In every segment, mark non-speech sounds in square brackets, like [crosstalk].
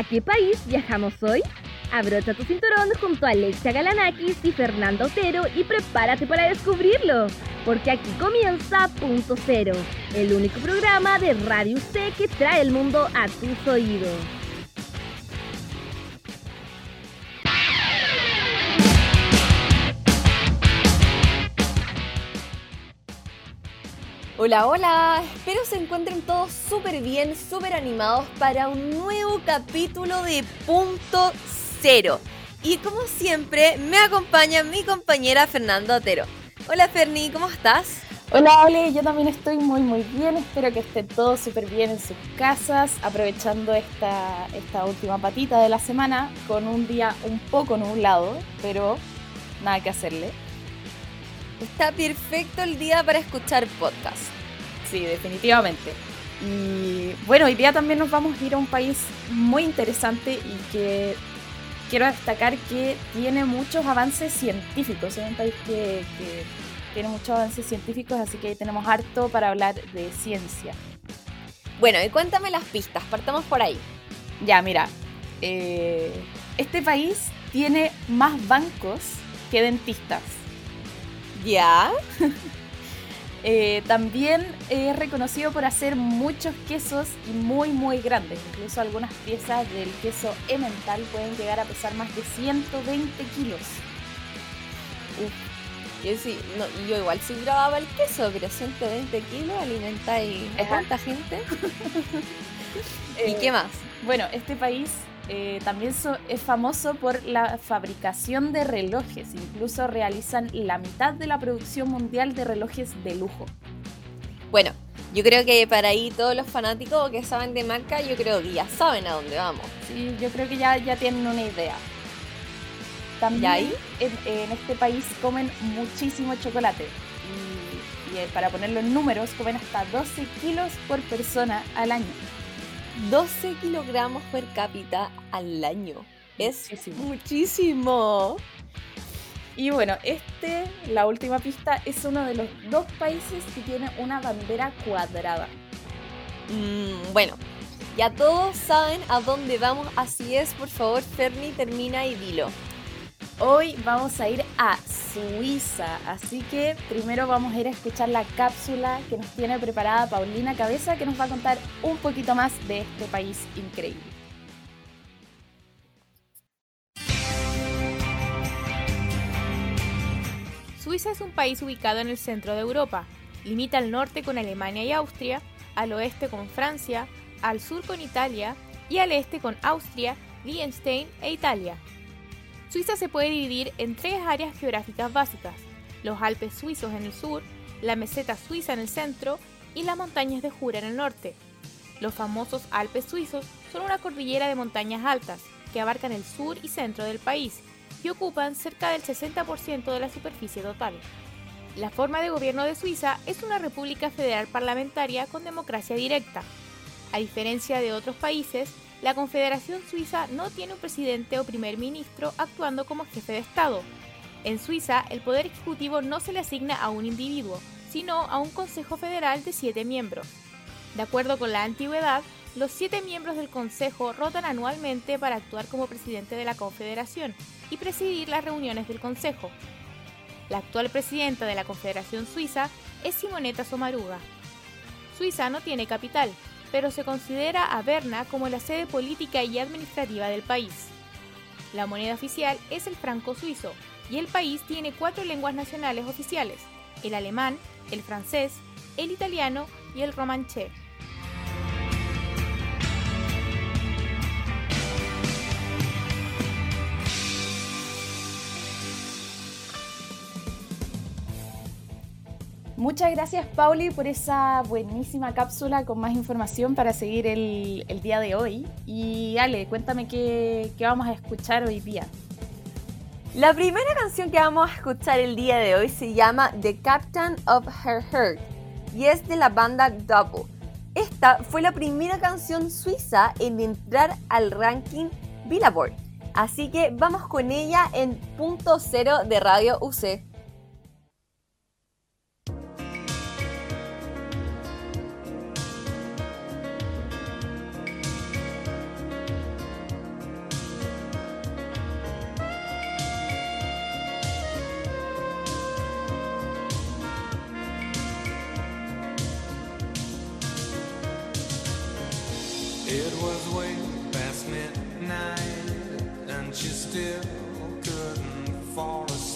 ¿A qué país viajamos hoy? Abrocha tu cinturón junto a Alexia Galanakis y Fernando Otero y prepárate para descubrirlo, porque aquí comienza Punto Cero, el único programa de Radio C que trae el mundo a tus oídos. Hola, hola, espero se encuentren todos súper bien, súper animados para un nuevo capítulo de Punto Cero. Y como siempre, me acompaña mi compañera Fernando Otero. Hola Ferni, ¿cómo estás? Hola Ole, yo también estoy muy muy bien, espero que estén todos súper bien en sus casas, aprovechando esta, esta última patita de la semana con un día un poco nublado, pero nada que hacerle. Está perfecto el día para escuchar podcast. Sí, definitivamente. Y bueno, hoy día también nos vamos a ir a un país muy interesante y que quiero destacar que tiene muchos avances científicos. Es un país que, tiene muchos avances científicos, así que tenemos harto para hablar de ciencia. Bueno, y cuéntame las pistas, partamos por ahí. Ya, mira, eh, este país tiene más bancos que dentistas. ¿Ya? [laughs] Eh, también es reconocido por hacer muchos quesos y muy muy grandes. Incluso algunas piezas del queso Emmental pueden llegar a pesar más de 120 kilos. Yo, sí, yo igual sí grababa el queso, pero 120 kilos alimentáis a cuánta gente. [laughs] ¿Y qué más? Bueno, este país eh, también es famoso por la fabricación de relojes. Incluso realizan la mitad de la producción mundial de relojes de lujo. Bueno, yo creo que para ahí todos los fanáticos que saben de marca, yo creo que ya saben a dónde vamos. Sí, yo creo que ya, ya tienen una idea. También ahí? En, este país comen muchísimo chocolate. Y, y eh, para ponerlo en números, comen hasta 12 kilos por persona al año. 12 kilogramos per cápita al año. Es muchísimo. Y bueno, este, la última pista, es uno de los dos países que tiene una bandera cuadrada. Mm, bueno, ya todos saben a dónde vamos, así es, por favor, Ferni, termina y dilo. Hoy vamos a ir a Suiza, así que primero vamos a ir a escuchar la cápsula que nos tiene preparada Paulina Cabeza, que nos va a contar un poquito más de este país increíble. Suiza es un país ubicado en el centro de Europa. Limita al norte con Alemania y Austria, al oeste con Francia, al sur con Italia y al este con Austria, Liechtenstein e Italia. Suiza se puede dividir en tres áreas geográficas básicas, los Alpes suizos en el sur, la meseta suiza en el centro y las montañas de Jura en el norte. Los famosos Alpes suizos son una cordillera de montañas altas que abarcan el sur y centro del país y ocupan cerca del 60% de la superficie total. La forma de gobierno de Suiza es una república federal parlamentaria con democracia directa. A diferencia de otros países, la Confederación Suiza no tiene un presidente o primer ministro actuando como jefe de Estado. En Suiza, el poder ejecutivo no se le asigna a un individuo, sino a un Consejo Federal de siete miembros. De acuerdo con la antigüedad, los siete miembros del Consejo rotan anualmente para actuar como presidente de la Confederación y presidir las reuniones del Consejo. La actual presidenta de la Confederación Suiza es Simonetta Sommaruga. Suiza no tiene capital, pero se considera a Berna como la sede política y administrativa del país. La moneda oficial es el franco suizo y el país tiene cuatro lenguas nacionales oficiales, el alemán, el francés, el italiano y el romanché. Muchas gracias Pauli por esa buenísima cápsula con más información para seguir el, día de hoy. Y Ale, cuéntame qué, vamos a escuchar hoy día. La primera canción que vamos a escuchar el día de hoy se llama The Captain of Her Heart y es de la banda Double. Esta fue la primera canción suiza en entrar al ranking Billboard. Así que vamos con ella en punto cero de Radio UC. Still couldn't fall asleep.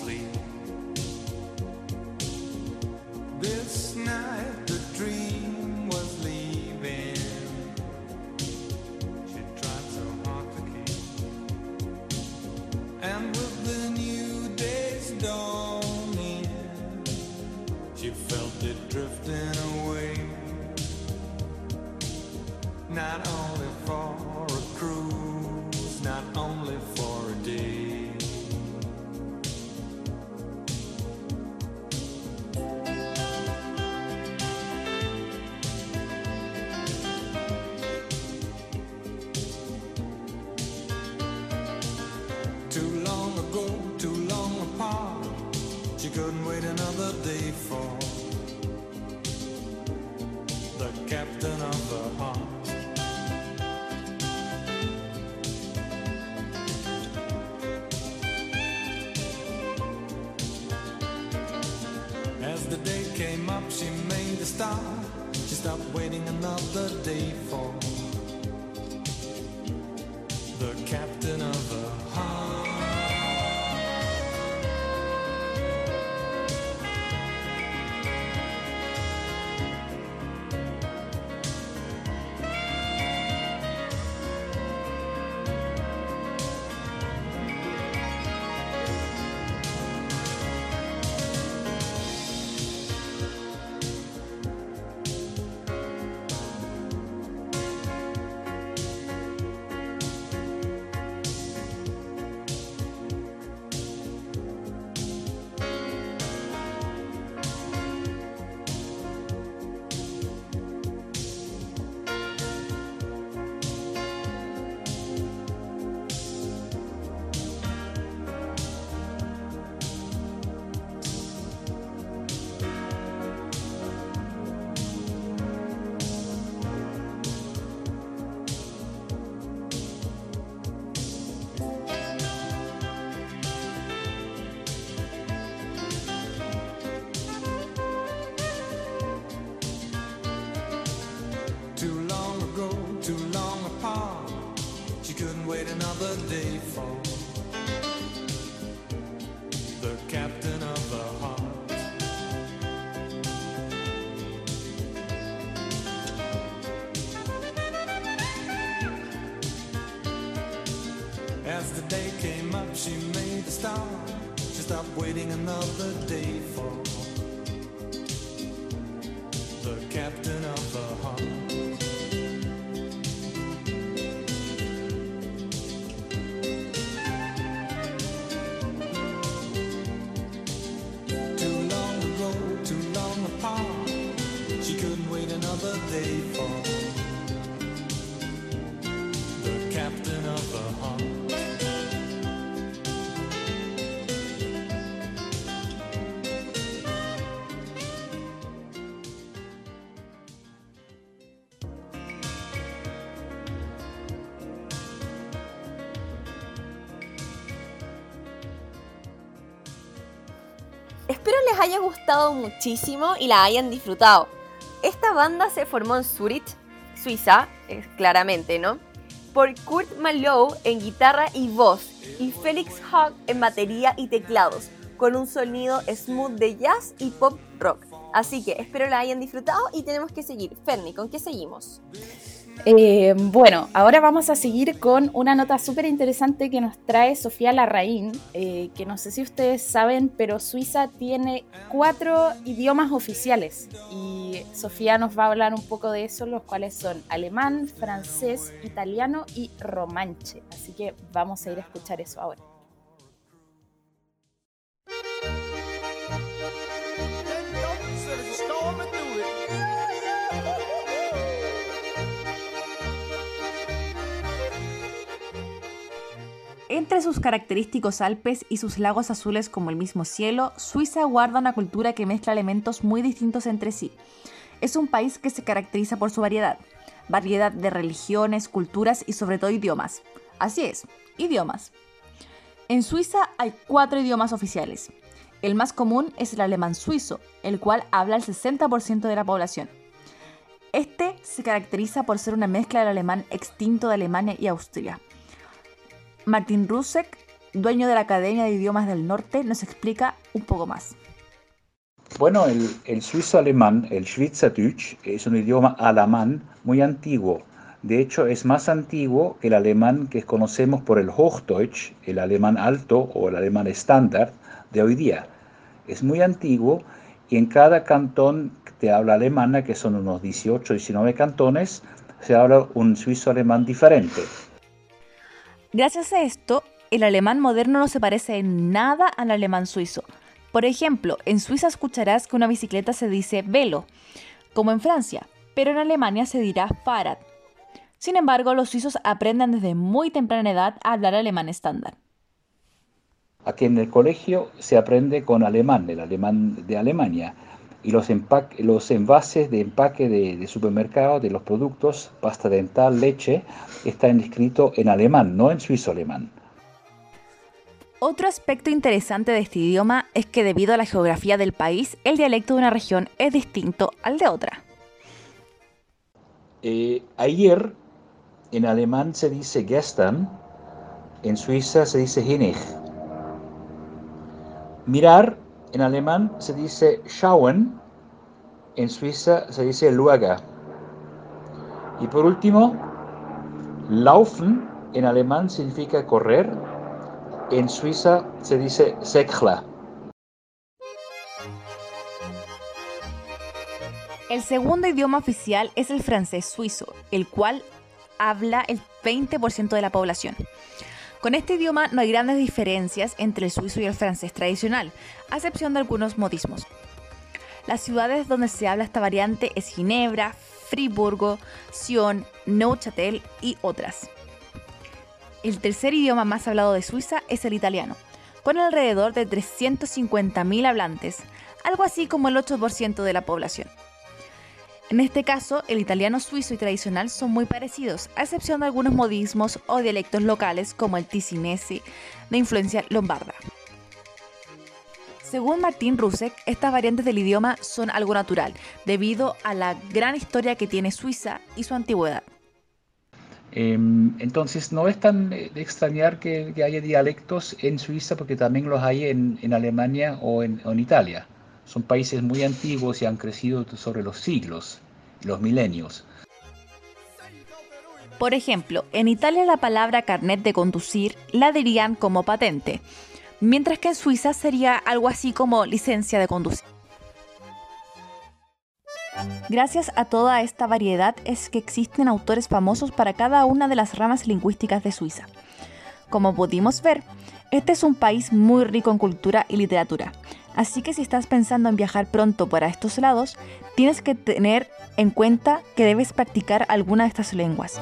Les haya gustado muchísimo y la hayan disfrutado. Esta banda se formó en Zurich, Suiza, eh, claramente, ¿no? Por Kurt Malou en guitarra y voz y Felix Hogg en batería y teclados, con un sonido smooth de jazz y pop rock. Así que espero la hayan disfrutado y tenemos que seguir. Ferni, ¿con qué seguimos? Eh, bueno, ahora vamos a seguir con una nota súper interesante que nos trae Sofía Larraín, eh, que no sé si ustedes saben, pero Suiza tiene cuatro idiomas oficiales y Sofía nos va a hablar un poco de eso, los cuales son alemán, francés, italiano y romanche. Así que vamos a ir a escuchar eso ahora. Entre sus característicos Alpes y sus lagos azules como el mismo cielo, Suiza guarda una cultura que mezcla elementos muy distintos entre sí. Es un país que se caracteriza por su variedad, variedad de religiones, culturas y sobre todo idiomas. Así es, idiomas. En Suiza hay cuatro idiomas oficiales. El más común es el alemán suizo, el cual habla el 60% de la población. Este se caracteriza por ser una mezcla del alemán extinto de Alemania y Austria. Martin Rusek, dueño de la Academia de Idiomas del Norte, nos explica un poco más. Bueno, el, suizo alemán, el Schweizerdeutsch, es un idioma alemán muy antiguo. De hecho, es más antiguo que el alemán que conocemos por el Hochdeutsch, el alemán alto o el alemán estándar de hoy día. Es muy antiguo y en cada cantón de habla alemana, que son unos 18, 19 cantones, se habla un suizo alemán diferente. Gracias a esto, el alemán moderno no se parece en nada al alemán suizo. Por ejemplo, en Suiza escucharás que una bicicleta se dice velo, como en Francia, pero en Alemania se dirá Fahrrad. Sin embargo, los suizos aprenden desde muy temprana edad a hablar alemán estándar. Aquí en el colegio se aprende con alemán, el alemán de Alemania, y los, empaque- los envases de empaque de, de supermercado de los productos, pasta dental, leche, están escritos en alemán, no en suizo alemán. Otro aspecto interesante de este idioma es que debido a la geografía del país, el dialecto de una región es distinto al de otra. Eh, ayer en alemán se dice gestern, en Suiza se dice hinig. Mirar en alemán se dice schauen, en Suiza se dice luega. Y por último, laufen en alemán significa correr, en Suiza se dice sekla. El segundo idioma oficial es el francés suizo, el cual habla el 20% de la población. Con este idioma no hay grandes diferencias entre el suizo y el francés tradicional, a excepción de algunos modismos. Las ciudades donde se habla esta variante es Ginebra, Friburgo, Sion, Neuchâtel y otras. El tercer idioma más hablado de Suiza es el italiano, con alrededor de 350.000 hablantes, algo así como el 8% de la población. En este caso, el italiano suizo y tradicional son muy parecidos, a excepción de algunos modismos o dialectos locales como el ticinese de influencia lombarda. Según Martín Rusek, estas variantes del idioma son algo natural, debido a la gran historia que tiene Suiza y su antigüedad. Em, Entonces no es tan eh, de extrañar que, haya dialectos en Suiza porque también los hay en, Alemania o en Italia. Son países muy antiguos y han crecido sobre los siglos, los milenios. Por ejemplo, en Italia la palabra carnet de conducir la dirían como patente, mientras que en Suiza sería algo así como licencia de conducir. Gracias a toda esta variedad es que existen autores famosos para cada una de las ramas lingüísticas de Suiza. Como pudimos ver, este es un país muy rico en cultura y literatura, así que si estás pensando en viajar pronto para estos lados, tienes que tener en cuenta que debes practicar alguna de estas lenguas.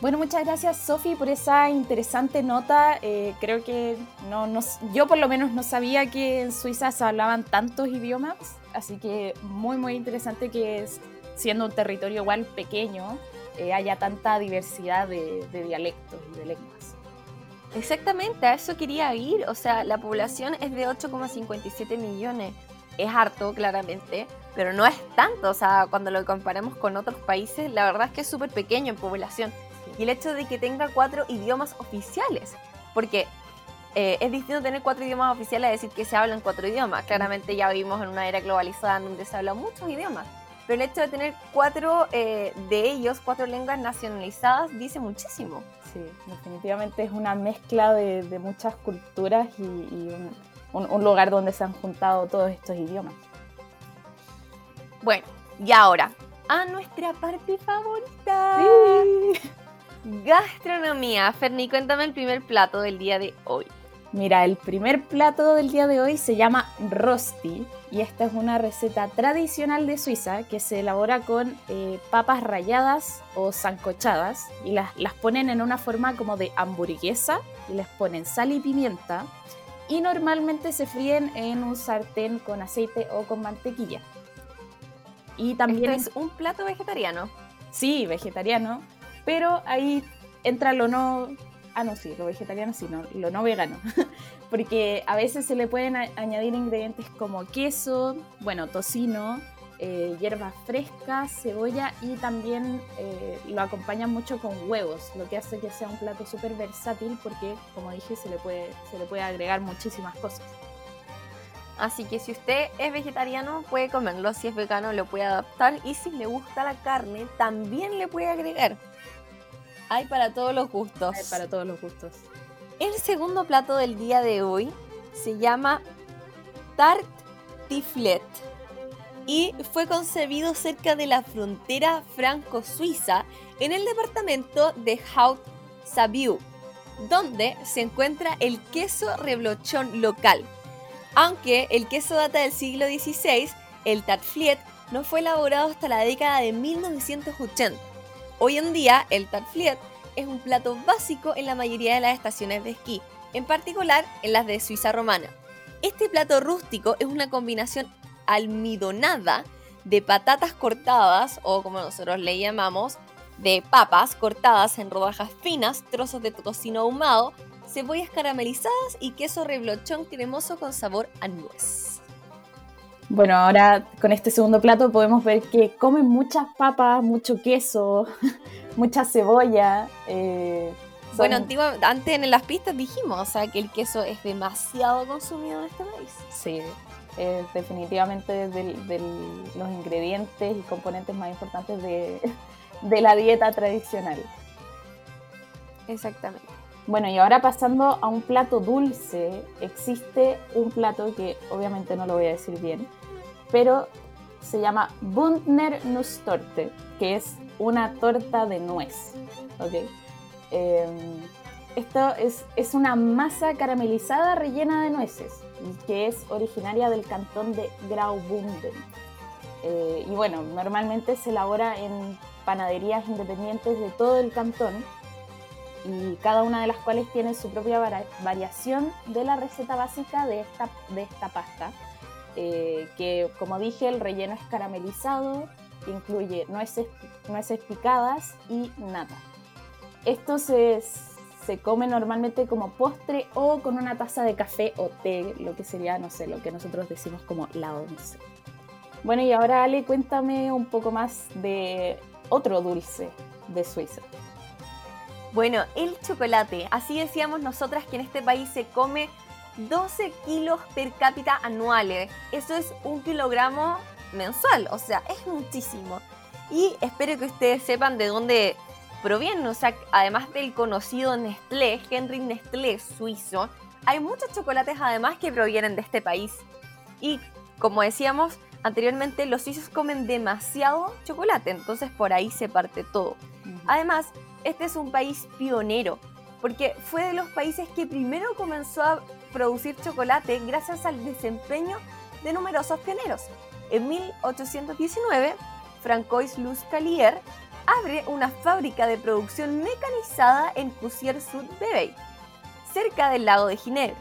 Bueno, muchas gracias Sofi por esa interesante nota. Eh, creo que no, no- yo por lo menos no sabía que en Suiza se hablaban tantos idiomas, así que muy muy interesante que es- siendo un territorio igual pequeño eh, haya tanta diversidad de, de dialectos y de lenguas. Exactamente, a eso quería ir. O sea, la población es de 8,57 millones. Es harto, claramente, pero no es tanto. O sea, cuando lo comparamos con otros países, la verdad es que es súper pequeño en población. Y el hecho de que tenga cuatro idiomas oficiales, porque eh, es distinto tener cuatro idiomas oficiales a decir que se hablan cuatro idiomas. Claramente ya vivimos en una era globalizada en donde se hablan muchos idiomas. Pero el hecho de tener cuatro eh, de ellos, cuatro lenguas nacionalizadas, dice muchísimo. Sí, definitivamente es una mezcla de, de muchas culturas y, y un, un- un lugar donde se han juntado todos estos idiomas. Bueno, y ahora, a nuestra parte favorita. Gastronomía. Ferni, cuéntame el primer plato del día de hoy. Mira, el primer plato del día de hoy se llama rosti y esta es una receta tradicional de Suiza que se elabora con eh, papas ralladas o sancochadas y las, las ponen en una forma como de hamburguesa y les ponen sal y pimienta y normalmente se fríen en un sartén con aceite o con mantequilla. Y también Esto es un plato vegetariano. Sí, vegetariano, pero hay entra lo no... Ah, no, sí, lo vegetariano sí, no, lo no vegano. [laughs] Porque a veces se le pueden añadir ingredientes como queso, bueno, tocino, eh, hierbas frescas, cebolla y también eh, lo acompañan mucho con huevos, lo que hace que sea un plato súper versátil porque, como dije, se le, puede, se le puede agregar muchísimas cosas. Así que si usted es vegetariano, puede comerlo. Si es vegano, lo puede adaptar. Y si le gusta la carne, también le puede agregar. Hay para todos los gustos. Hay para todos los gustos. El segundo plato del día de hoy se llama Tarte Tiflet y fue concebido cerca de la frontera franco-suiza en el departamento de Haute-Sabieu, donde se encuentra el queso reblochón local. Aunque el queso data del siglo XVI, el tartfliet no fue elaborado hasta la década de 1980. Hoy en día, el tartfliet es un plato básico en la mayoría de las estaciones de esquí, en particular en las de Suiza romana. Este plato rústico es una combinación almidonada de patatas cortadas, o como nosotros le llamamos, de papas cortadas en rodajas finas, trozos de tocino ahumado, cebollas caramelizadas y queso reblochón cremoso con sabor a nuez. Bueno, ahora con este segundo plato podemos ver que comen muchas papas, mucho queso, [laughs] mucha cebolla. eh, son- Bueno, antes en las pistas dijimos o sea, que el queso es demasiado consumido en este país. Sí, es definitivamente de, los ingredientes y componentes más importantes de, [laughs] de la dieta tradicional. Exactamente. Bueno, y ahora pasando a un plato dulce, existe un plato que obviamente no lo voy a decir bien, pero se llama Bundner Nusstorte, que es una torta de nuez. ¿ok? Eh, esto es, es una masa caramelizada rellena de nueces, que es originaria del cantón de Graubünden. Eh, y bueno, normalmente se elabora en panaderías independientes de todo el cantón y cada una de las cuales tiene su propia variación de la receta básica de esta, de esta pasta, eh, que como dije el relleno es caramelizado, incluye nueces, nueces picadas y nata. Esto se, se come normalmente como postre o con una taza de café o té, lo que sería, no sé, lo que nosotros decimos como la once. Bueno, y ahora Ale, cuéntame un poco más de otro dulce de Suiza. Bueno, el chocolate. Así decíamos nosotras que en este país se come 12 kilos per cápita anuales. Eso es un kilogramo mensual, o sea, es muchísimo. Y espero que ustedes sepan de dónde provienen, o sea, además del conocido Nestlé, Henry Nestlé suizo, hay muchos chocolates además que provienen de este país. Y como decíamos anteriormente, los suizos comen demasiado chocolate, entonces por ahí se parte todo. Además, este es un país pionero, porque fue de los países que primero comenzó a producir chocolate gracias al desempeño de numerosos pioneros. En 1819, Francois Luz Calier abre una fábrica de producción mecanizada en Cusier-sur-Vevey, cerca del lago de Ginebra.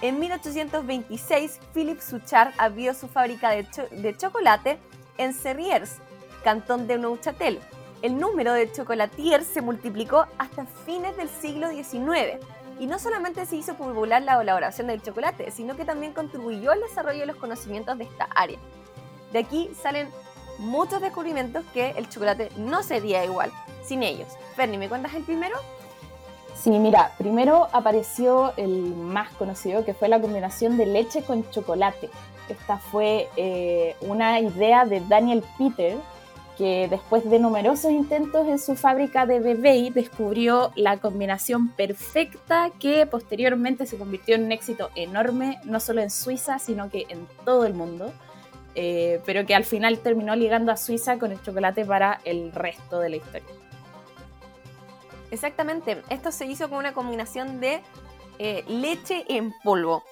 En 1826, Philippe Suchard abrió su fábrica de, de chocolate en Serrières, cantón de Neuchâtel. El número de chocolatiers se multiplicó hasta fines del siglo XIX. Y no solamente se hizo popular la elaboración del chocolate, sino que también contribuyó al desarrollo de los conocimientos de esta área. De aquí salen muchos descubrimientos que el chocolate no sería igual sin ellos. Ferni, ¿me cuentas el primero? Sí, mira, primero apareció el más conocido, que fue la combinación de leche con chocolate. Esta fue eh, una idea de Daniel Peter, que después de numerosos intentos en su fábrica de Vevey descubrió la combinación perfecta que posteriormente se convirtió en un éxito enorme, no solo en Suiza, sino que en todo el mundo, eh, pero que al final terminó ligando a Suiza con el chocolate para el resto de la historia. Exactamente, esto se hizo con una combinación de eh, leche en polvo.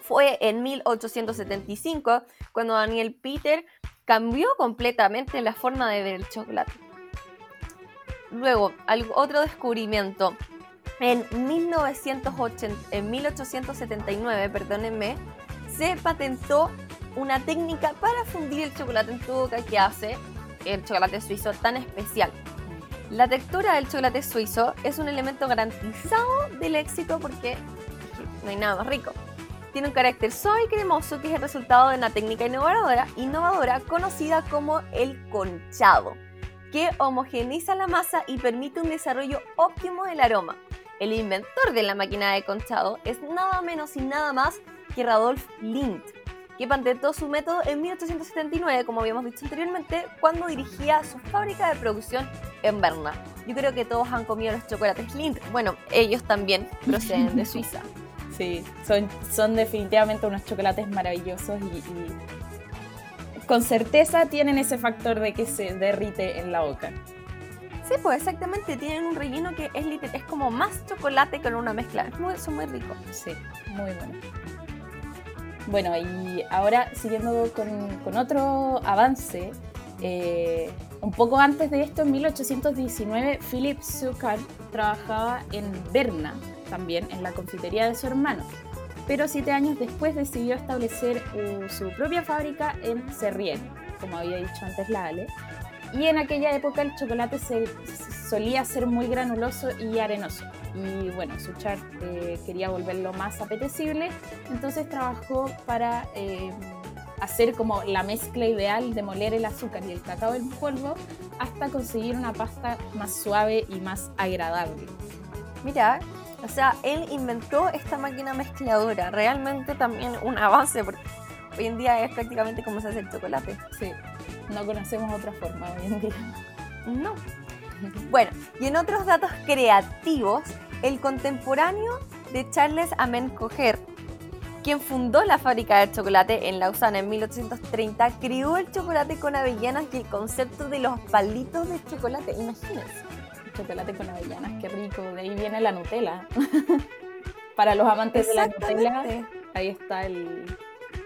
Fue en 1875 cuando Daniel Peter cambió completamente la forma de ver el chocolate. Luego, otro descubrimiento. En, 1980 en 1879, perdónenme, se patentó una técnica para fundir el chocolate en tu boca que hace el chocolate suizo tan especial. La textura del chocolate suizo es un elemento garantizado del éxito porque no hay nada más rico. Tiene un carácter suave y cremoso que es el resultado de una técnica innovadora, innovadora conocida como el conchado, que homogeneiza la masa y permite un desarrollo óptimo del aroma. El inventor de la máquina de conchado es nada menos y nada más que Radolf Lindt, que patentó su método en 1879, como habíamos dicho anteriormente, cuando dirigía su fábrica de producción en Berna. Yo creo que todos han comido los chocolates Lindt. Bueno, ellos también proceden de [laughs] Suiza. Sí, son, son definitivamente unos chocolates maravillosos y, y con certeza tienen ese factor de que se derrite en la boca. Sí, pues exactamente, tienen un relleno que es, es como más chocolate con una mezcla. Es muy, son muy ricos. Sí, muy bueno. Bueno, y ahora siguiendo con, con otro avance, eh, un poco antes de esto, en 1819, Philip Zucker trabajaba en Berna, también en la confitería de su hermano. Pero siete años después decidió establecer uh, su propia fábrica en Serrier, como había dicho antes la Ale. Y en aquella época el chocolate se, solía ser muy granuloso y arenoso. Y bueno, Suchard eh, quería volverlo más apetecible, entonces trabajó para eh, hacer como la mezcla ideal de moler el azúcar y el cacao en polvo hasta conseguir una pasta más suave y más agradable. Mira, o sea, él inventó esta máquina mezcladora. Realmente también un avance, porque hoy en día es prácticamente como se hace el chocolate. Sí, no conocemos otra forma hoy en día. No. Bueno, y en otros datos creativos, el contemporáneo de Charles Amen Coger, quien fundó la fábrica de chocolate en Lausana en 1830, creó el chocolate con avellanas y el concepto de los palitos de chocolate. Imagínense. Chocolate con avellanas, qué rico. De ahí viene la Nutella. [laughs] Para los amantes de la Nutella, ahí está el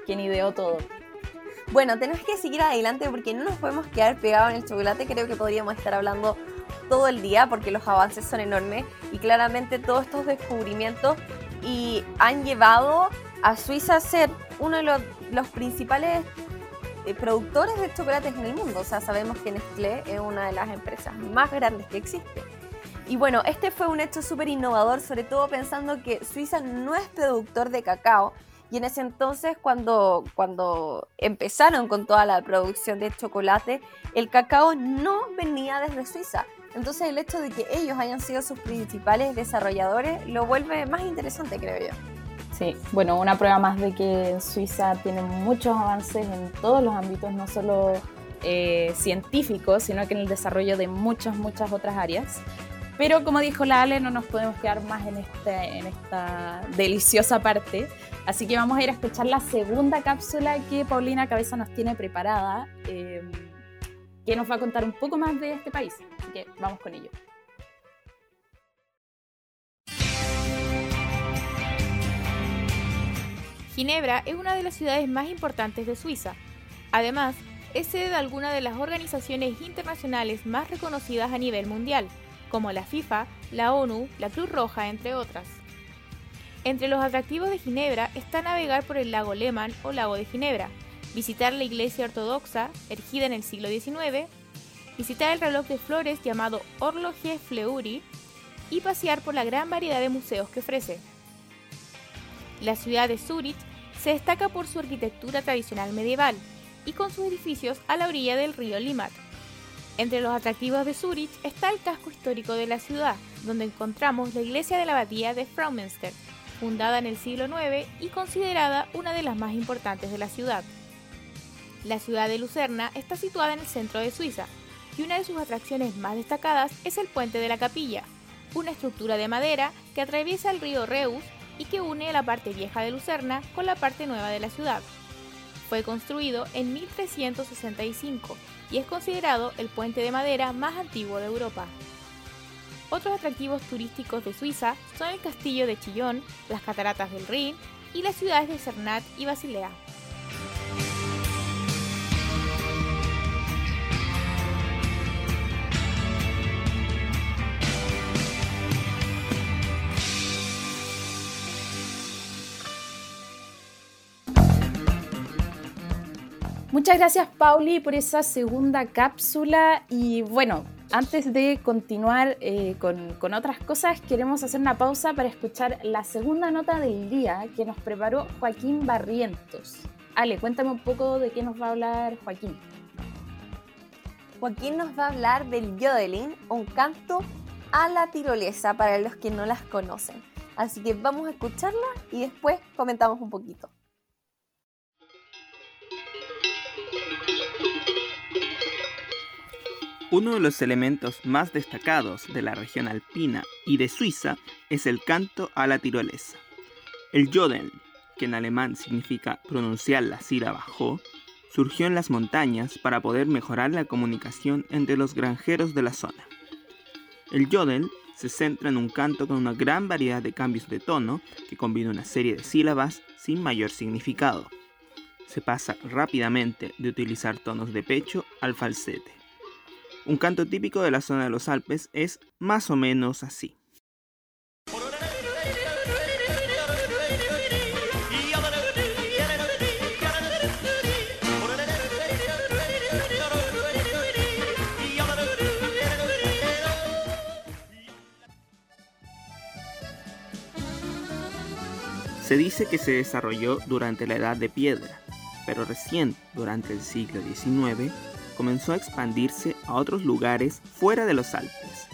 quien ideó todo. Bueno, tenemos que seguir adelante porque no nos podemos quedar pegados en el chocolate. Creo que podríamos estar hablando todo el día porque los avances son enormes y claramente todos estos descubrimientos y han llevado a Suiza a ser uno de los, los principales productores de chocolates en el mundo. O sea, sabemos que Nestlé es una de las empresas más grandes que existe. Y bueno, este fue un hecho súper innovador, sobre todo pensando que Suiza no es productor de cacao, y en ese entonces, cuando, cuando empezaron con toda la producción de chocolate, el cacao no venía desde Suiza. Entonces el hecho de que ellos hayan sido sus principales desarrolladores lo vuelve más interesante, creo yo. Sí, bueno, una prueba más de que Suiza tiene muchos avances en todos los ámbitos, no solo eh, científicos, sino que en el desarrollo de muchas, muchas otras áreas. Pero como dijo la Ale, no nos podemos quedar más en, este, en esta deliciosa parte. Así que vamos a ir a escuchar la segunda cápsula que Paulina Cabeza nos tiene preparada, eh, que nos va a contar un poco más de este país. Así que vamos con ello. Ginebra es una de las ciudades más importantes de Suiza. Además, es sede de algunas de las organizaciones internacionales más reconocidas a nivel mundial, como la FIFA, la ONU, la Cruz Roja, entre otras. Entre los atractivos de Ginebra está navegar por el lago Lehmann o lago de Ginebra, visitar la iglesia ortodoxa, erigida en el siglo XIX, visitar el reloj de flores llamado Horloge Fleury y pasear por la gran variedad de museos que ofrece. La ciudad de Zurich se destaca por su arquitectura tradicional medieval y con sus edificios a la orilla del río Limmat. Entre los atractivos de Zurich está el casco histórico de la ciudad, donde encontramos la iglesia de la abadía de Fraumünster, fundada en el siglo IX y considerada una de las más importantes de la ciudad. La ciudad de Lucerna está situada en el centro de Suiza y una de sus atracciones más destacadas es el puente de la capilla, una estructura de madera que atraviesa el río Reus y que une la parte vieja de Lucerna con la parte nueva de la ciudad. Fue construido en 1365 y es considerado el puente de madera más antiguo de Europa. Otros atractivos turísticos de Suiza son el castillo de Chillón, las cataratas del Rin y las ciudades de Cernat y Basilea. Muchas gracias, Pauli, por esa segunda cápsula. Y bueno, antes de continuar eh, con, con, otras cosas, queremos hacer una pausa para escuchar la segunda nota del día que nos preparó Joaquín Barrientos. Ale, cuéntame un poco de qué nos va a hablar Joaquín. Joaquín nos va a hablar del yodeling, un canto a la tirolesa para los que no las conocen. Así que vamos a escucharla y después comentamos un poquito. Uno de los elementos más destacados de la región alpina y de Suiza es el canto a la tirolesa. El Jodeln, que en alemán significa pronunciar la sílaba Jo, surgió en las montañas para poder mejorar la comunicación entre los granjeros de la zona. El Jodel se centra en un canto con una gran variedad de cambios de tono que combina una serie de sílabas sin mayor significado. Se pasa rápidamente de utilizar tonos de pecho al falsete. Un canto típico de la zona de los Alpes es más o menos así. Se dice que se desarrolló durante la Edad de Piedra, pero recién durante el siglo XIX comenzó a expandirse a otros lugares fuera de los Alpes.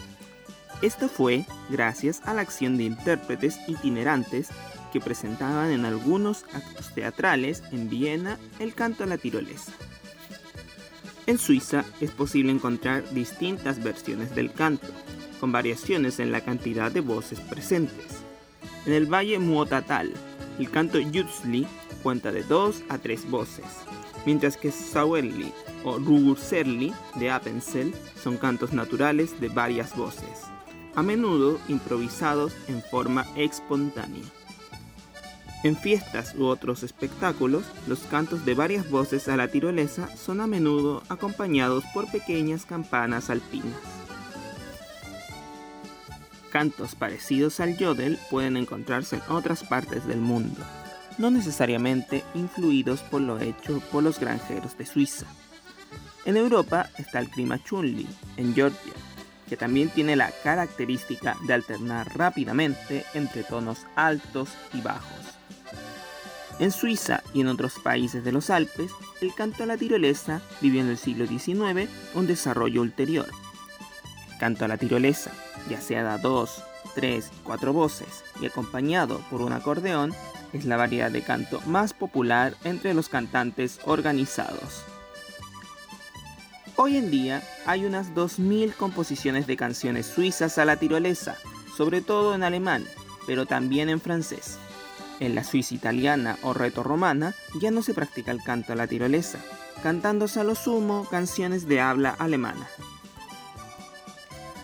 Esto fue gracias a la acción de intérpretes itinerantes que presentaban en algunos actos teatrales en Viena el canto a la tirolesa. En Suiza es posible encontrar distintas versiones del canto, con variaciones en la cantidad de voces presentes. En el Valle Muotatal, el canto Jutzli cuenta de dos a tres voces, mientras que Sauerli o Rugurserli de Appenzell son cantos naturales de varias voces, a menudo improvisados en forma espontánea. En fiestas u otros espectáculos, los cantos de varias voces a la tirolesa son a menudo acompañados por pequeñas campanas alpinas. Cantos parecidos al yodel pueden encontrarse en otras partes del mundo, no necesariamente influidos por lo hecho por los granjeros de Suiza. En Europa está el clima Chunli, en Georgia, que también tiene la característica de alternar rápidamente entre tonos altos y bajos. En Suiza y en otros países de los Alpes, el canto a la tirolesa vivió en el siglo XIX un desarrollo ulterior. Canto a la tirolesa, ya sea de dos, tres, cuatro voces y acompañado por un acordeón, es la variedad de canto más popular entre los cantantes organizados. Hoy en día hay unas 2.000 composiciones de canciones suizas a la tirolesa, sobre todo en alemán, pero también en francés. En la Suiza italiana o reto-romana ya no se practica el canto a la tirolesa, cantándose a lo sumo canciones de habla alemana.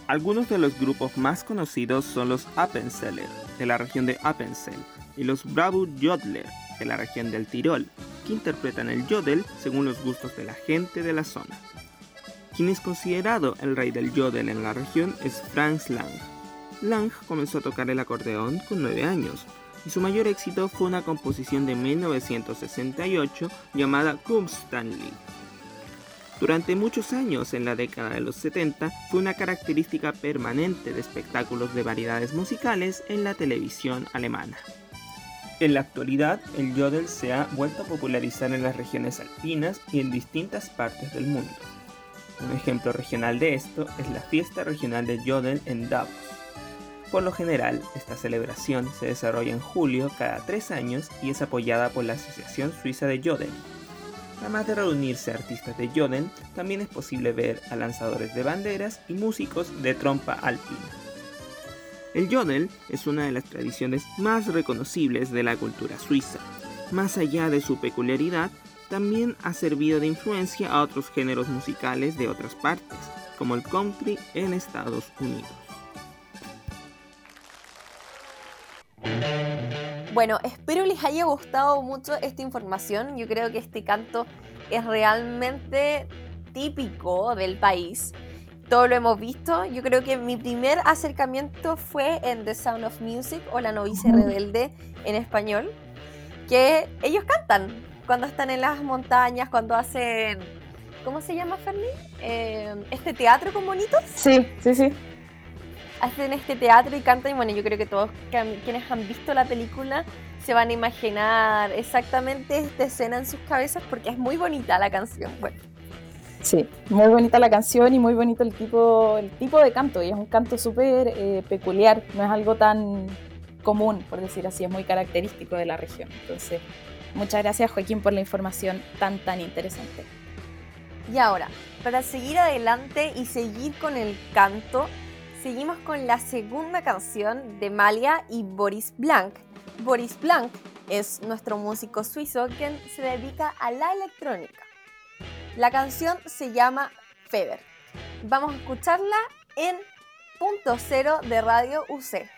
Algunos de los grupos más conocidos son los Appenzeller, de la región de Appenzell, y los Bravo Jodler, de la región del Tirol, que interpretan el yodel según los gustos de la gente de la zona. Quien es considerado el rey del yodel en la región es Franz Lang. Lang comenzó a tocar el acordeón con 9 años, y su mayor éxito fue una composición de 1968 llamada Kumstanlied. Durante muchos años en la década de los 70 fue una característica permanente de espectáculos de variedades musicales en la televisión alemana. En la actualidad, el yodel se ha vuelto a popularizar en las regiones alpinas y en distintas partes del mundo. Un ejemplo regional de esto es la fiesta regional de yodel en Davos. Por lo general, esta celebración se desarrolla en julio cada tres años y es apoyada por la Asociación Suiza de Yodel. Además de reunirse artistas de yodel, también es posible ver a lanzadores de banderas y músicos de trompa alpina. El yodel es una de las tradiciones más reconocibles de la cultura suiza. Más allá de su peculiaridad, también ha servido de influencia a otros géneros musicales de otras partes, como el country en Estados Unidos. Bueno, espero les haya gustado mucho esta información. Yo creo que este canto es realmente típico del país. Todo lo hemos visto. Yo creo que mi primer acercamiento fue en The Sound of Music o La novicia rebelde en español, que ellos cantan cuando están en las montañas, cuando hacen ¿cómo se llama, Ferni? Eh, este teatro con monitos. Sí, sí, sí. Hacen este teatro y cantan y bueno, yo creo que todos quienes han visto la película se van a imaginar exactamente esta escena en sus cabezas porque es muy bonita la canción. Bueno, Sí, muy bonita la canción y muy bonito el tipo, el tipo de canto. Y es un canto súper eh, peculiar, no es algo tan común, por decir así, es muy característico de la región. Entonces, muchas gracias Joaquín por la información tan, tan interesante. y ahora, para seguir adelante y seguir con el canto, seguimos con la segunda canción de Malia y Boris Blanc. Boris Blanc es nuestro músico suizo quien se dedica a la electrónica. La canción se llama Fever. Vamos a escucharla en punto cero de Radio UC.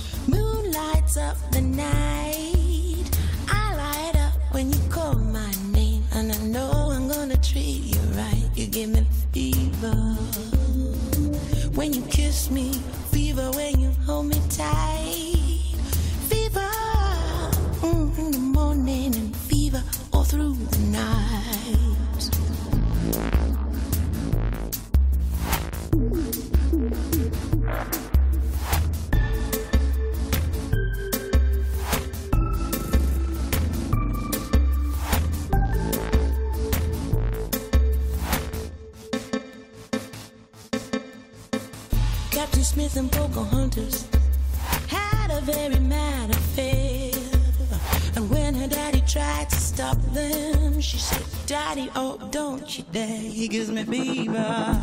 lights up the night. I light up when you call my name, and I know I'm gonna treat you right. You give me fever when you kiss me, fever when you hold me tight. Don't you. He gives me fever.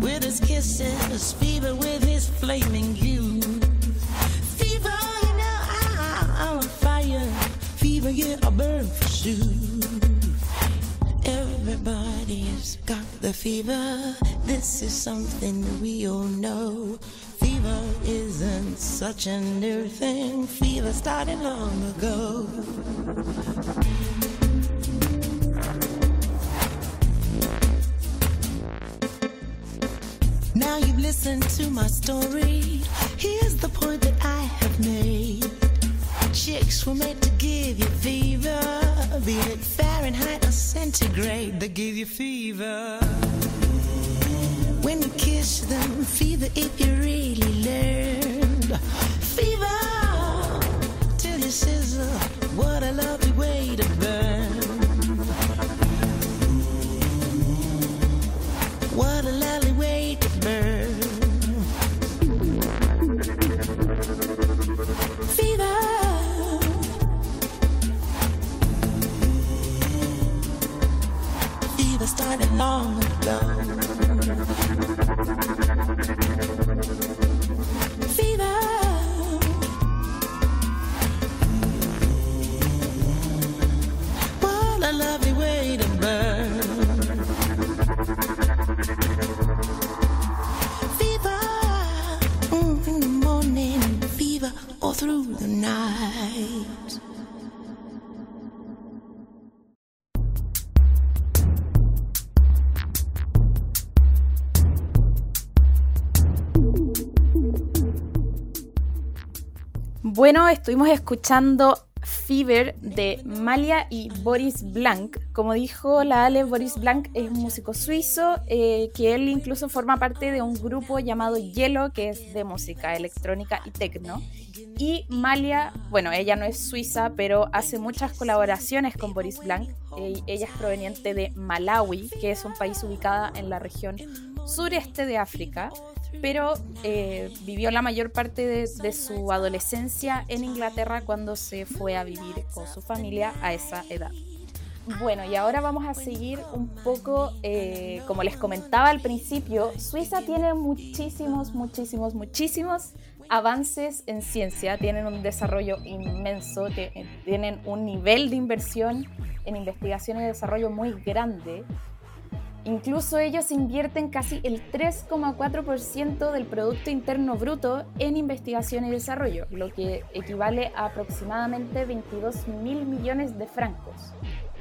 With his kisses, fever with his flaming youth. Fever, you know, I, I'm on fire. Fever, yeah, I burn for sure. Everybody's got the fever. This is something we all know. Fever isn't such a new thing. Fever started long ago. My story. Started long ago. Fever. What a lovely way to burn. Estuvimos escuchando Fever de Malia y Boris Blanc. Como dijo la Ale, Boris Blanc es un músico suizo eh, que él incluso forma parte de un grupo llamado Yellow, que es de música electrónica y techno. Y Malia, bueno, ella no es suiza, pero hace muchas colaboraciones con Boris Blanc. Eh, ella es proveniente de Malawi, que es un país ubicado en la región sureste de África pero eh, vivió la mayor parte de, de, su adolescencia en Inglaterra cuando se fue a vivir con su familia a esa edad. Bueno, y ahora vamos a seguir un poco, eh, como les comentaba al principio, Suiza tiene muchísimos, muchísimos, muchísimos avances en ciencia, tienen un desarrollo inmenso, tienen un nivel de inversión en investigación y desarrollo muy grande. Incluso ellos invierten casi el 3,4% del Producto Interno Bruto en investigación y desarrollo, lo que equivale a aproximadamente 22 mil millones de francos.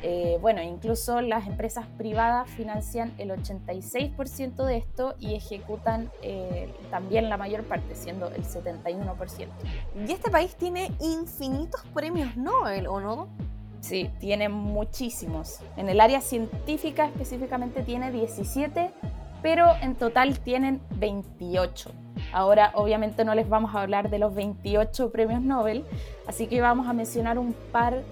Eh, bueno, incluso las empresas privadas financian el 86% de esto y ejecutan eh, también la mayor parte, siendo el 71%. Y este país tiene infinitos premios Nobel, ¿o no? Sí, tiene muchísimos. En el área científica específicamente tiene 17, pero en total tienen 28. Ahora obviamente no les vamos a hablar de los 28 premios Nobel, así que vamos a mencionar un par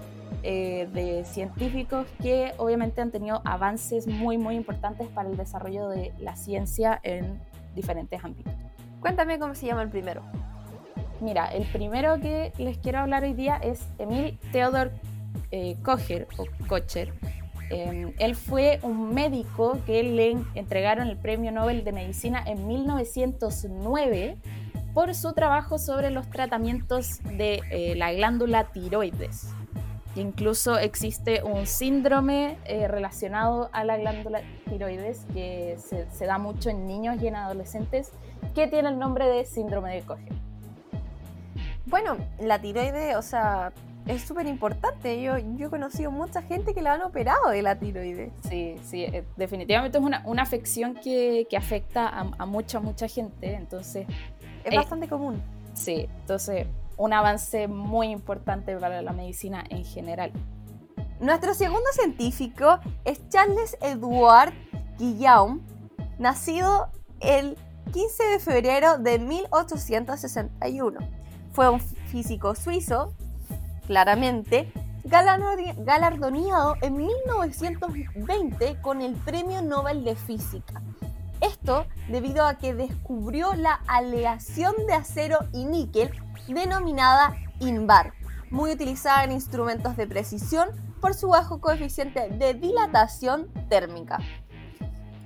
eh, de científicos que obviamente han tenido avances muy muy importantes para el desarrollo de la ciencia en diferentes ámbitos. Cuéntame cómo se llama el primero. Mira, el primero que les quiero hablar hoy día es Emil Theodor eh, o Kocher. Eh, él fue un médico que le entregaron el Premio Nobel de Medicina en 1909 por su trabajo sobre los tratamientos de eh, la glándula tiroides. Incluso existe un síndrome eh, relacionado a la glándula tiroides que se, da mucho en niños y en adolescentes que tiene el nombre de síndrome de Kocher. Bueno, la tiroides, o sea, es súper importante. Yo, yo he conocido mucha gente que la han operado de la tiroides. Sí, sí, eh, definitivamente es una, una afección que, que afecta a, a mucha, mucha gente. Entonces, Es Eh, bastante común. sí, entonces un avance muy importante para la medicina en general. Nuestro segundo científico es Charles Edouard Guillaume, nacido el 15 de febrero de 1861. Fue un físico suizo, claramente, galardo- galardoneado en 1920 con el Premio Nobel de Física. Esto debido a que descubrió la aleación de acero y níquel denominada INVAR, muy utilizada en instrumentos de precisión por su bajo coeficiente de dilatación térmica.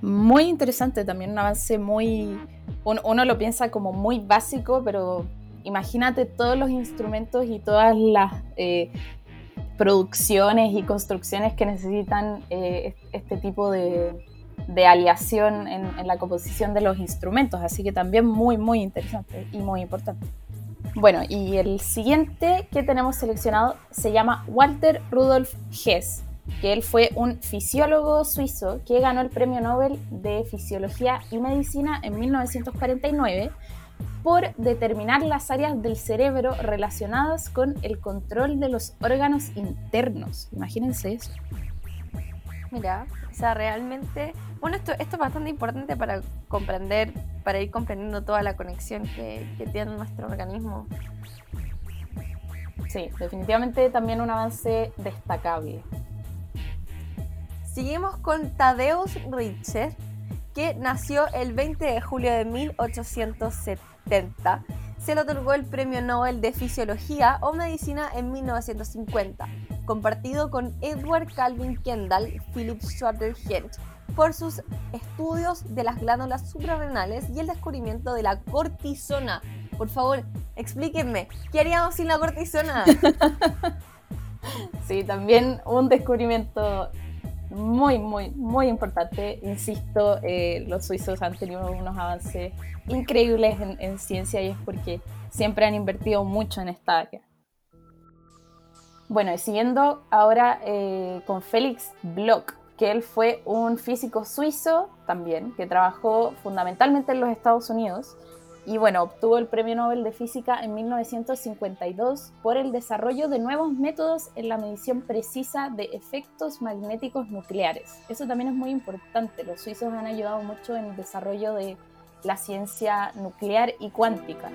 Muy interesante, también un avance muy... Uno lo piensa como muy básico, pero imagínate todos los instrumentos y todas las eh, producciones y construcciones que necesitan eh, este tipo de, de aleación en, en la composición de los instrumentos, así que también muy, muy interesante y muy importante. Bueno, y el siguiente que tenemos seleccionado se llama Walter Rudolf Hess, que él fue un fisiólogo suizo que ganó el Premio Nobel de Fisiología y Medicina en 1949 por determinar las áreas del cerebro relacionadas con el control de los órganos internos. Imagínense eso. Mira, o sea, realmente, bueno, esto, esto es bastante importante para comprender, para ir comprendiendo toda la conexión que, que tiene nuestro organismo. Sí, definitivamente también un avance destacable. Seguimos con Tadeusz Richter, que nació el 20 de julio de 1870. Se le otorgó el Premio Nobel de Fisiología o Medicina en 1950, compartido con Edward Calvin Kendall Philip Schroeder Hench por sus estudios de las glándulas suprarrenales y el descubrimiento de la cortisona. Por favor, explíquenme, ¿qué haríamos sin la cortisona? [laughs] Sí, también un descubrimiento muy, muy, muy importante. Insisto, eh, los suizos han tenido unos avances increíbles en, en, ciencia y es porque siempre han invertido mucho en esta área. Bueno, y siguiendo ahora eh, con Félix Bloch, que él fue un físico suizo también, que trabajó fundamentalmente en los Estados Unidos y bueno, obtuvo el Premio Nobel de Física en 1952 por el desarrollo de nuevos métodos en la medición precisa de efectos magnéticos nucleares. Eso también es muy importante. Los suizos han ayudado mucho en el desarrollo de la ciencia nuclear y cuántica.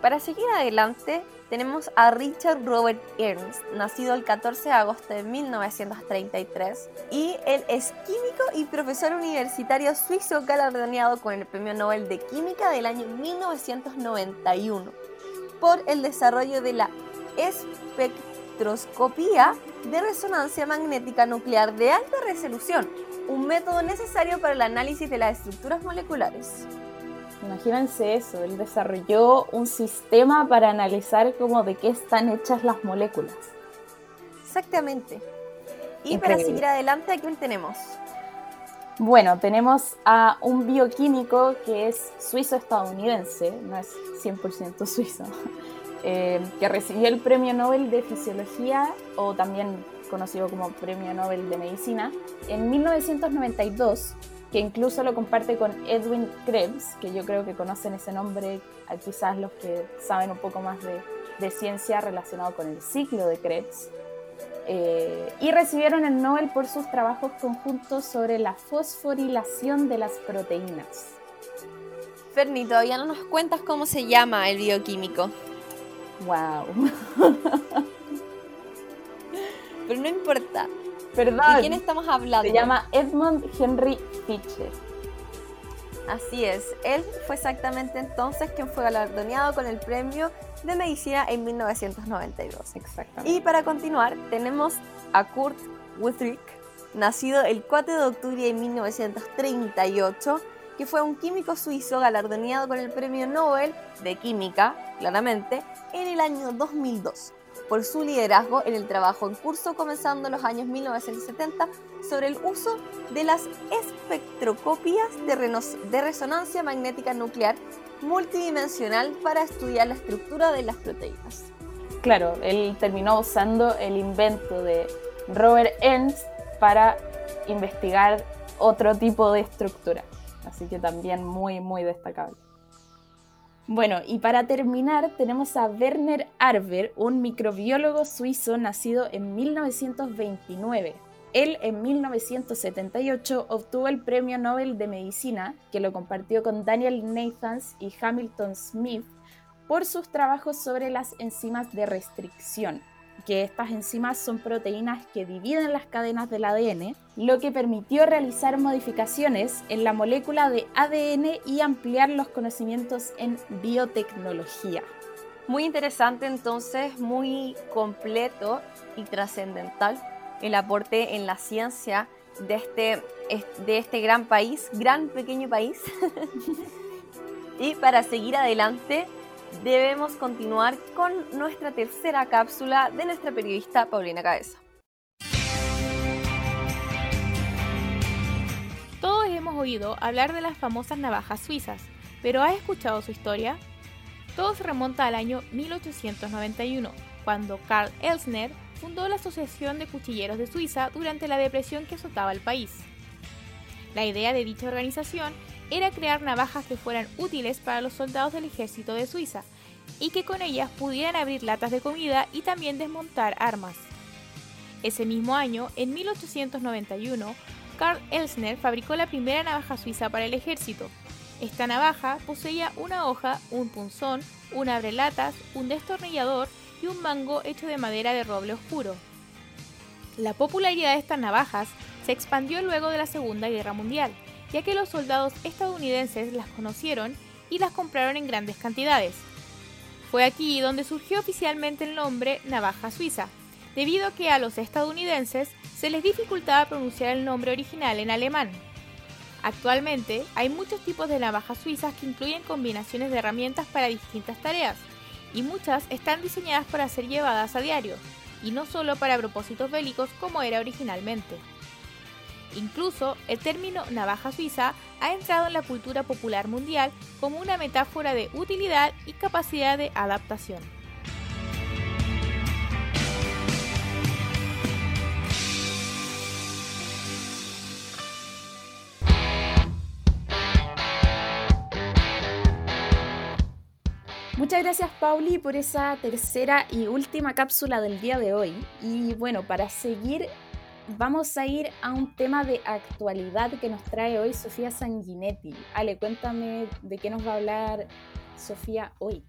Para seguir adelante, tenemos a Richard Robert Ernst, nacido el 14 de agosto de 1933, y él es químico y profesor universitario suizo galardoneado con el Premio Nobel de Química del año 1991 por el desarrollo de la espectroscopía de resonancia magnética nuclear de alta resolución, un método necesario para el análisis de las estructuras moleculares. Imagínense eso, él desarrolló un sistema para analizar cómo de qué están hechas las moléculas. Exactamente. Y para seguir adelante, ¿a quién tenemos? Bueno, tenemos a un bioquímico que es suizo-estadounidense, no es 100% suizo, [laughs] eh, que recibió el Premio Nobel de Fisiología, o también conocido como Premio Nobel de Medicina, en 1992, que incluso lo comparte con Edwin Krebs, que yo creo que conocen ese nombre, quizás los que saben un poco más de, de ciencia relacionado con el ciclo de Krebs. Eh, y recibieron el Nobel por sus trabajos conjuntos sobre la fosforilación de las proteínas. Ferni, todavía no nos cuentas cómo se llama el bioquímico, ¡Wow! [laughs] pero no importa. Perdón. ¿De quién estamos hablando? Se llama Edmund Henry Fischer. Así es, él fue exactamente entonces quien fue galardoneado con el premio de medicina en 1992. Exactamente. Y para continuar, tenemos a Kurt Wittrich, nacido el 4 de octubre de 1938, que fue un químico suizo galardoneado con el premio Nobel de Química, claramente, en el año 2002, por su liderazgo en el trabajo en curso comenzando en los años 1970 sobre el uso de las espectroscopias de, de resonancia magnética nuclear multidimensional para estudiar la estructura de las proteínas. Claro, él terminó usando el invento de Robert Ernst para investigar otro tipo de estructura. Así que también muy, muy destacable. Bueno, y para terminar tenemos a Werner Arber, un microbiólogo suizo nacido en 1929. Él en 1978 obtuvo el Premio Nobel de Medicina, que lo compartió con Daniel Nathans y Hamilton Smith por sus trabajos sobre las enzimas de restricción, que estas enzimas son proteínas que dividen las cadenas del ADN, lo que permitió realizar modificaciones en la molécula de ADN y ampliar los conocimientos en biotecnología. Muy interesante entonces, muy completo y trascendental el aporte en la ciencia de este, de este gran país, gran pequeño país. [laughs] y para seguir adelante debemos continuar con nuestra tercera cápsula de nuestra periodista Paulina Cabeza. Todos hemos oído hablar de las famosas navajas suizas, pero ¿has escuchado su historia? Todo se remonta al año 1891, cuando Karl Elsner fundó la Asociación de Cuchilleros de Suiza durante la depresión que azotaba el país. La idea de dicha organización era crear navajas que fueran útiles para los soldados del ejército de Suiza y que con ellas pudieran abrir latas de comida y también desmontar armas. Ese mismo año, en 1891, Karl Elsner fabricó la primera navaja suiza para el ejército. Esta navaja poseía una hoja, un punzón, un abrelatas, un destornillador y un mango hecho de madera de roble oscuro. La popularidad de estas navajas se expandió luego de la Segunda Guerra Mundial, ya que los soldados estadounidenses las conocieron y las compraron en grandes cantidades. Fue aquí donde surgió oficialmente el nombre navaja suiza, debido a que a los estadounidenses se les dificultaba pronunciar el nombre original en alemán. Actualmente hay muchos tipos de navajas suizas que incluyen combinaciones de herramientas para distintas tareas, y muchas están diseñadas para ser llevadas a diario, y no solo para propósitos bélicos como era originalmente. Incluso el término navaja suiza ha entrado en la cultura popular mundial como una metáfora de utilidad y capacidad de adaptación. Muchas gracias Pauli por esa tercera y última cápsula del día de hoy. Y bueno, para seguir vamos a ir a un tema de actualidad que nos trae hoy Sofía Sanguinetti. Ale, cuéntame de qué nos va a hablar Sofía hoy.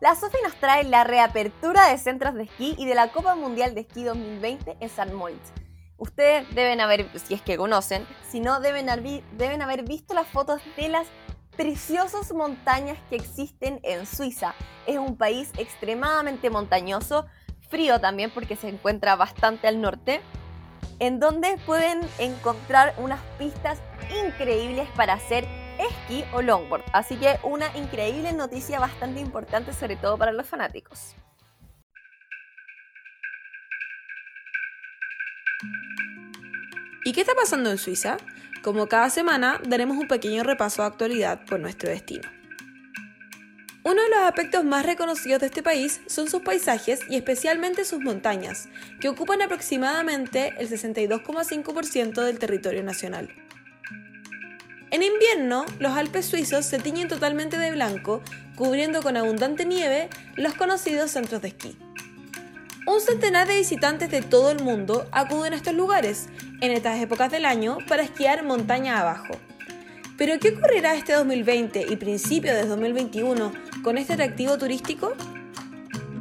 La Sofi nos trae la reapertura de centros de esquí y de la Copa Mundial de Esquí 2020 en San Moritz. Ustedes deben haber, si es que conocen, si no, deben haber, deben haber visto las fotos de las preciosas montañas que existen en Suiza. Es un país extremadamente montañoso, frío también porque se encuentra bastante al norte, en donde pueden encontrar unas pistas increíbles para hacer esquí o longboard. Así que una increíble noticia bastante importante, sobre todo para los fanáticos. ¿Y qué está pasando en Suiza? Como cada semana, daremos un pequeño repaso de actualidad por nuestro destino. Uno de los aspectos más reconocidos de este país son sus paisajes y especialmente sus montañas, que ocupan aproximadamente el 62,5% del territorio nacional. En invierno, los Alpes suizos se tiñen totalmente de blanco, cubriendo con abundante nieve los conocidos centros de esquí. Un centenar de visitantes de todo el mundo acuden a estos lugares en estas épocas del año para esquiar montaña abajo. Pero ¿qué ocurrirá este 2020 y principio de 2021 con este atractivo turístico?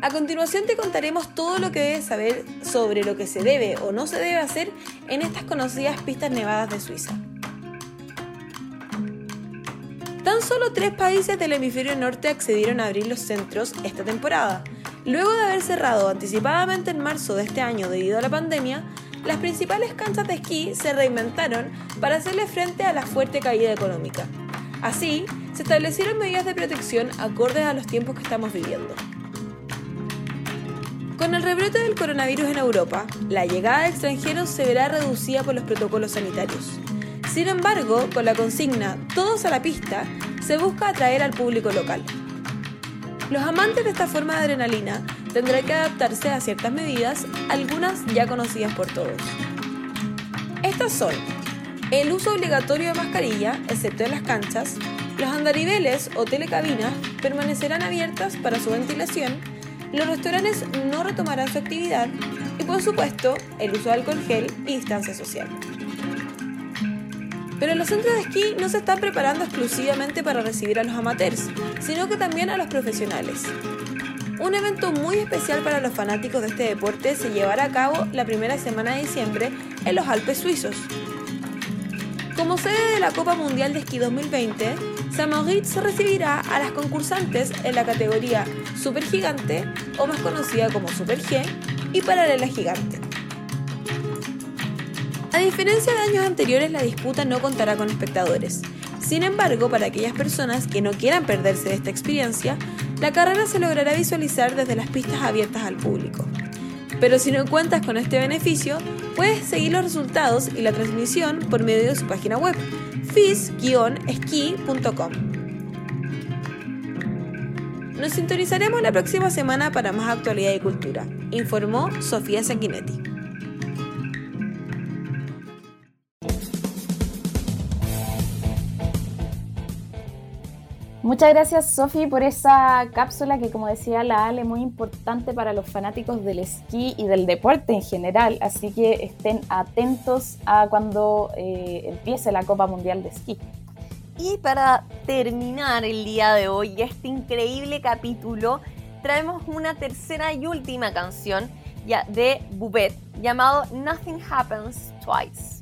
A continuación te contaremos todo lo que debes saber sobre lo que se debe o no se debe hacer en estas conocidas pistas nevadas de Suiza. Tan solo tres países del hemisferio norte accedieron a abrir los centros esta temporada. Luego de haber cerrado anticipadamente en marzo de este año debido a la pandemia, las principales canchas de esquí se reinventaron para hacerle frente a la fuerte caída económica. Así, se establecieron medidas de protección acordes a los tiempos que estamos viviendo. Con el rebrote del coronavirus en Europa, la llegada de extranjeros se verá reducida por los protocolos sanitarios. Sin embargo, con la consigna Todos a la pista, se busca atraer al público local. Los amantes de esta forma de adrenalina tendrán que adaptarse a ciertas medidas, algunas ya conocidas por todos. Estas son el uso obligatorio de mascarilla, excepto en las canchas, los andariveles o telecabinas permanecerán abiertas para su ventilación, los restaurantes no retomarán su actividad y por supuesto el uso de alcohol gel y distancia social. Pero los centros de esquí no se están preparando exclusivamente para recibir a los amateurs, sino que también a los profesionales. Un evento muy especial para los fanáticos de este deporte se llevará a cabo la primera semana de diciembre en los Alpes suizos. Como sede de la Copa Mundial de Esquí 2020, Saint-Moritz recibirá a las concursantes en la categoría Super Gigante, o más conocida como Super G, y Paralela Gigante. A diferencia de años anteriores, la disputa no contará con espectadores. Sin embargo, para aquellas personas que no quieran perderse de esta experiencia, la carrera se logrará visualizar desde las pistas abiertas al público. Pero si no cuentas con este beneficio, puedes seguir los resultados y la transmisión por medio de su página web, fis-ski.com. Nos sintonizaremos la próxima semana para más actualidad y cultura, informó Sofía Sanguinetti. Muchas gracias Sofi por esa cápsula que como decía la Ale, muy importante para los fanáticos del esquí y del deporte en general, así que estén atentos a cuando eh, empiece la Copa Mundial de Esquí. Y para terminar el día de hoy este increíble capítulo, traemos una tercera y última canción de Bubet llamado Nothing Happens Twice.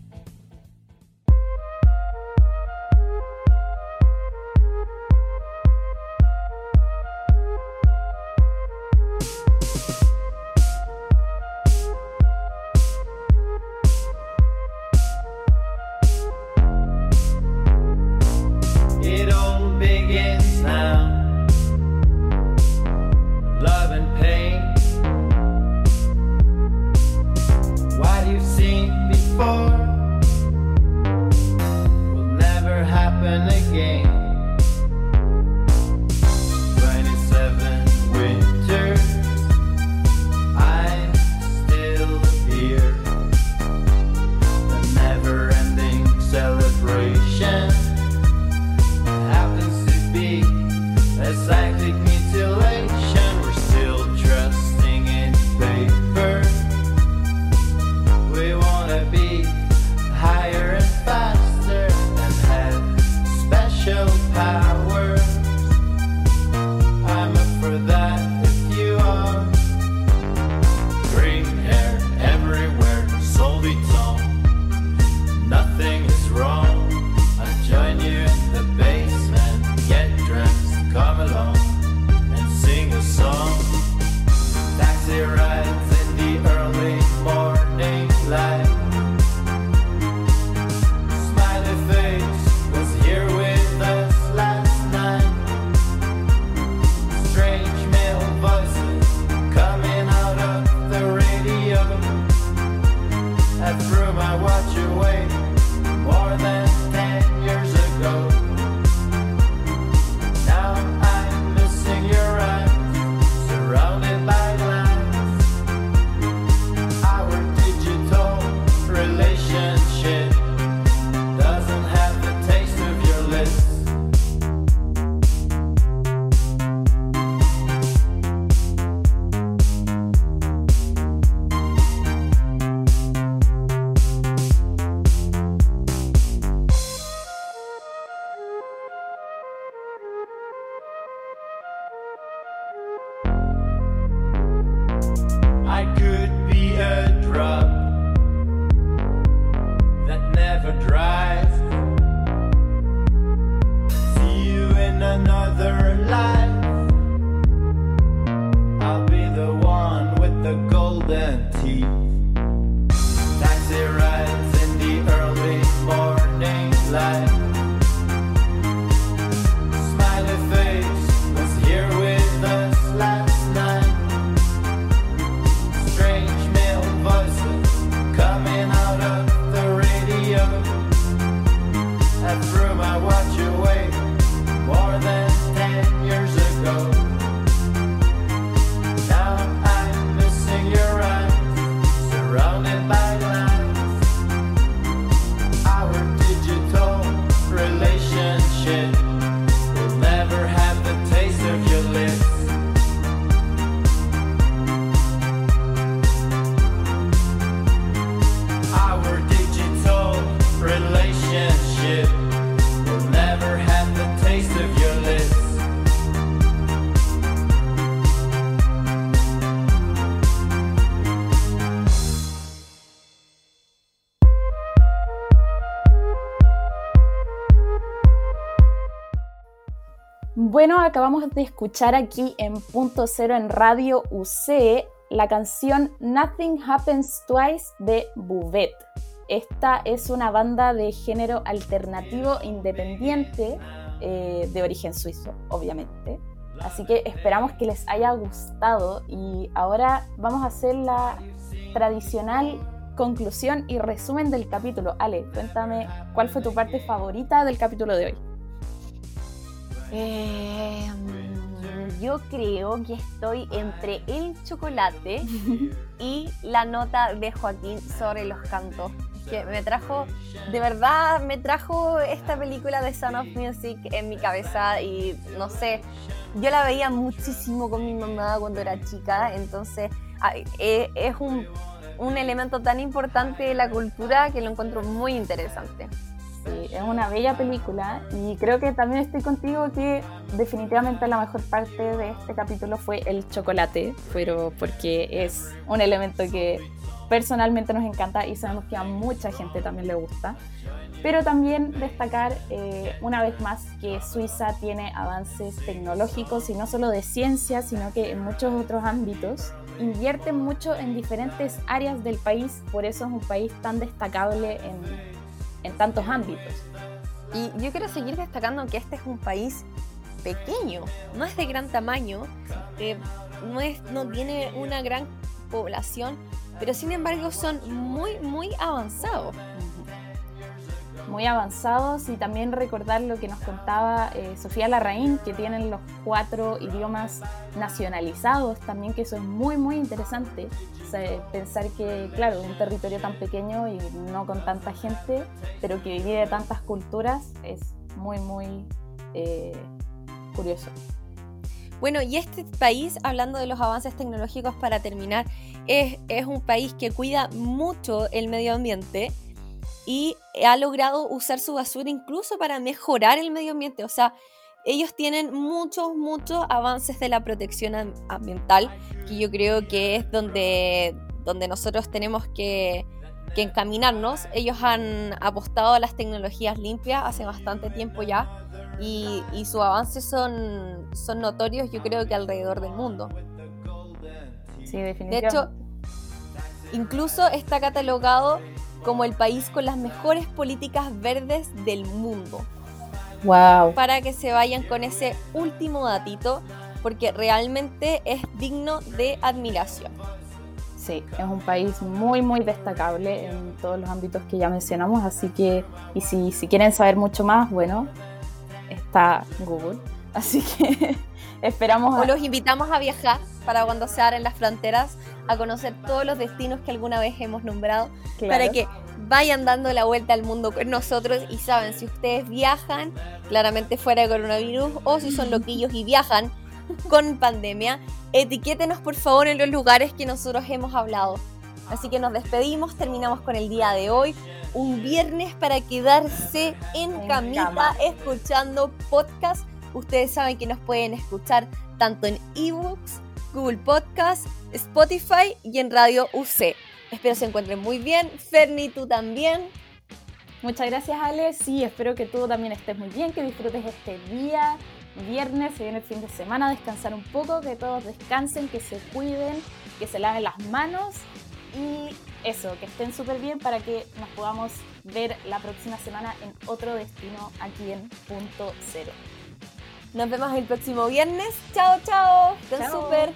Bueno, acabamos de escuchar aquí en Punto Cero en Radio UC la canción Nothing Happens Twice de Bouvet. Esta es una banda de género alternativo independiente eh, de origen suizo, obviamente. Así que esperamos que les haya gustado y ahora vamos a hacer la tradicional conclusión y resumen del capítulo. Ale, cuéntame cuál fue tu parte favorita del capítulo de hoy. Eh, yo creo que estoy entre el chocolate [laughs] y la nota de Joaquín sobre los cantos. Que me trajo, de verdad, me trajo esta película de Sound of Music en mi cabeza y no sé, yo la veía muchísimo con mi mamá cuando era chica, entonces eh, es un, un elemento tan importante de la cultura que lo encuentro muy interesante. Sí, es una bella película y creo que también estoy contigo que definitivamente la mejor parte de este capítulo fue el chocolate, pero porque es un elemento que personalmente nos encanta y sabemos que a mucha gente también le gusta. Pero también destacar eh, una vez más que Suiza tiene avances tecnológicos y no solo de ciencia, sino que en muchos otros ámbitos. Invierte mucho en diferentes áreas del país, por eso es un país tan destacable en, en tantos ámbitos. Y yo quiero seguir destacando que este es un país pequeño, no es de gran tamaño, eh, no, es, no tiene una gran población, pero sin embargo son muy, muy avanzados. Muy avanzados y también recordar lo que nos contaba eh, Sofía Larraín, que tienen los cuatro idiomas nacionalizados también, que eso es muy, muy interesante. O sea, pensar que, claro, un territorio tan pequeño y no con tanta gente, pero que divide tantas culturas, es muy, muy eh, curioso. Bueno, y este país, hablando de los avances tecnológicos para terminar, es, es, un país que cuida mucho el medio ambiente y ha logrado usar su basura incluso para mejorar el medio ambiente. O sea, ellos tienen muchos, muchos avances de la protección am- ambiental, que yo creo que es donde, donde nosotros tenemos que, que encaminarnos. Ellos han apostado a las tecnologías limpias hace bastante tiempo ya y, y sus avances son, son notorios yo creo que alrededor del mundo. Sí, De definitivamente. hecho, incluso está catalogado como el país con las mejores políticas verdes del mundo. wow. Para que se vayan con ese último datito, porque realmente es digno de admiración. Sí, es un país muy, muy destacable en todos los ámbitos que ya mencionamos, así que, y si, si quieren saber mucho más, bueno, está Google. Así que [laughs] esperamos O a... los invitamos a viajar para cuando se abren las fronteras, a conocer todos los destinos que alguna vez hemos nombrado, claro. para que vayan dando la vuelta al mundo con nosotros y saben, si ustedes viajan, claramente fuera de coronavirus, o si son loquillos y viajan con pandemia, etiquétenos por favor en los lugares que nosotros hemos hablado. Así que nos despedimos, terminamos con el día de hoy, un viernes para quedarse en, En camita cama. escuchando podcast. Ustedes saben que nos pueden escuchar tanto en ebooks, Google Podcast, Spotify y en Radio UC. Espero se encuentren muy bien. Ferni, tú también. Muchas gracias, Ale. Sí, espero que tú también estés muy bien, que disfrutes este día. Viernes, se viene el fin de semana, descansar un poco, que todos descansen, que se cuiden, que se laven las manos y eso, que estén súper bien para que nos podamos ver la próxima semana en otro destino aquí en Punto Cero. Nos vemos el próximo viernes. Chao, chao. Estén súper.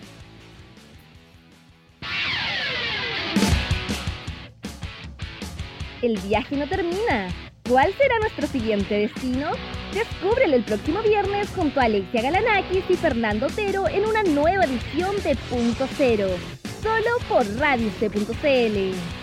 El viaje no termina. ¿Cuál será nuestro siguiente destino? Descúbrelo el próximo viernes junto a Alexia Galanakis y Fernando Otero en una nueva edición de Punto Cero, solo por Radio C.cl.